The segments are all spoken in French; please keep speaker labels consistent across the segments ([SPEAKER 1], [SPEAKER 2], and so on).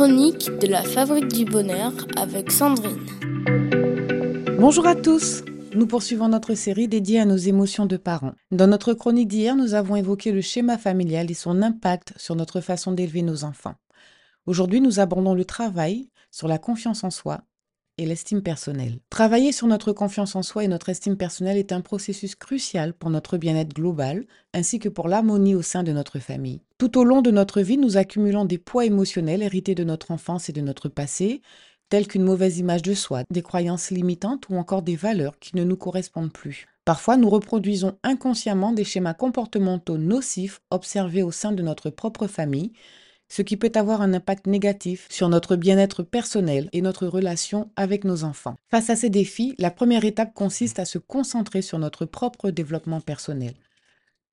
[SPEAKER 1] chroniques de la Fabrique du Bonheur avec Sandrine.
[SPEAKER 2] Bonjour à tous nous poursuivons notre série dédiée à nos émotions de parents. Dans notre chronique d'hier, nous avons évoqué le schéma familial et son impact sur notre façon d'élever nos enfants. Aujourd'hui, nous abordons le travail sur la confiance en soi l'estime personnelle. Travailler sur notre confiance en soi et notre estime personnelle est un processus crucial pour notre bien-être global, ainsi que pour l'harmonie au sein de notre famille. Tout au long de notre vie, nous accumulons des poids émotionnels hérités de notre enfance et de notre passé, tels qu'une mauvaise image de soi, des croyances limitantes ou encore des valeurs qui ne nous correspondent plus. Parfois, nous reproduisons inconsciemment des schémas comportementaux nocifs observés au sein de notre propre famille, ce qui peut avoir un impact négatif sur notre bien-être personnel et notre relation avec nos enfants. Face à ces défis, la première étape consiste à se concentrer sur notre propre développement personnel.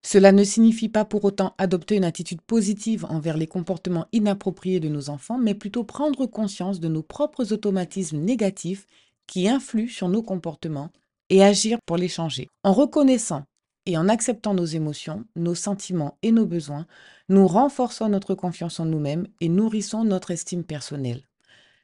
[SPEAKER 2] Cela ne signifie pas pour autant adopter une attitude positive envers les comportements inappropriés de nos enfants, mais plutôt prendre conscience de nos propres automatismes négatifs qui influent sur nos comportements et agir pour les changer. En reconnaissant et en acceptant nos émotions, nos sentiments et nos besoins, nous renforçons notre confiance en nous-mêmes et nourrissons notre estime personnelle.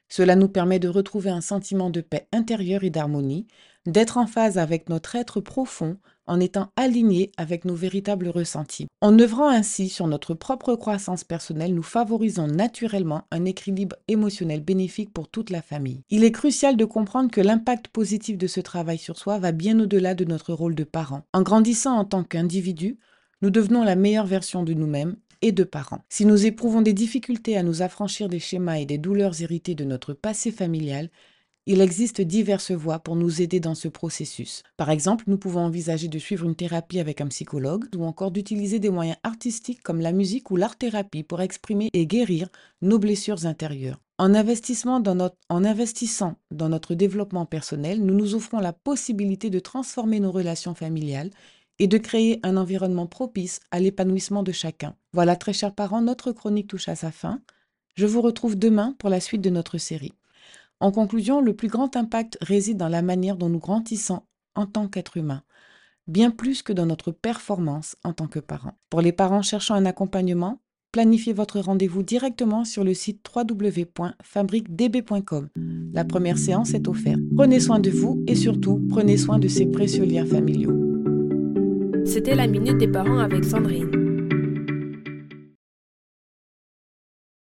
[SPEAKER 2] Cela nous permet de retrouver un sentiment de paix intérieure et d'harmonie, d'être en phase avec notre être profond en étant aligné avec nos véritables ressentis. En œuvrant ainsi sur notre propre croissance personnelle, nous favorisons naturellement un équilibre émotionnel bénéfique pour toute la famille. Il est crucial de comprendre que l'impact positif de ce travail sur soi va bien au-delà de notre rôle de parent. En grandissant en tant qu'individu, nous devenons la meilleure version de nous-mêmes et de parents. Si nous éprouvons des difficultés à nous affranchir des schémas et des douleurs héritées de notre passé familial, il existe diverses voies pour nous aider dans ce processus. Par exemple, nous pouvons envisager de suivre une thérapie avec un psychologue ou encore d'utiliser des moyens artistiques comme la musique ou l'art-thérapie pour exprimer et guérir nos blessures intérieures. En, investissant dans notre développement personnel, nous nous offrons la possibilité de transformer nos relations familiales et de créer un environnement propice à l'épanouissement de chacun. Voilà, très chers parents, notre chronique touche à sa fin. Je vous retrouve demain pour la suite de notre série. En conclusion, le plus grand impact réside dans la manière dont nous grandissons en tant qu'être humain, bien plus que dans notre performance en tant que parents. Pour les parents cherchant un accompagnement, planifiez votre rendez-vous directement sur le site www.fabriquedb.com. La première séance est offerte. Prenez soin de vous et surtout, prenez soin de ces précieux liens familiaux.
[SPEAKER 1] C'était la Minute des Parents avec Sandrine.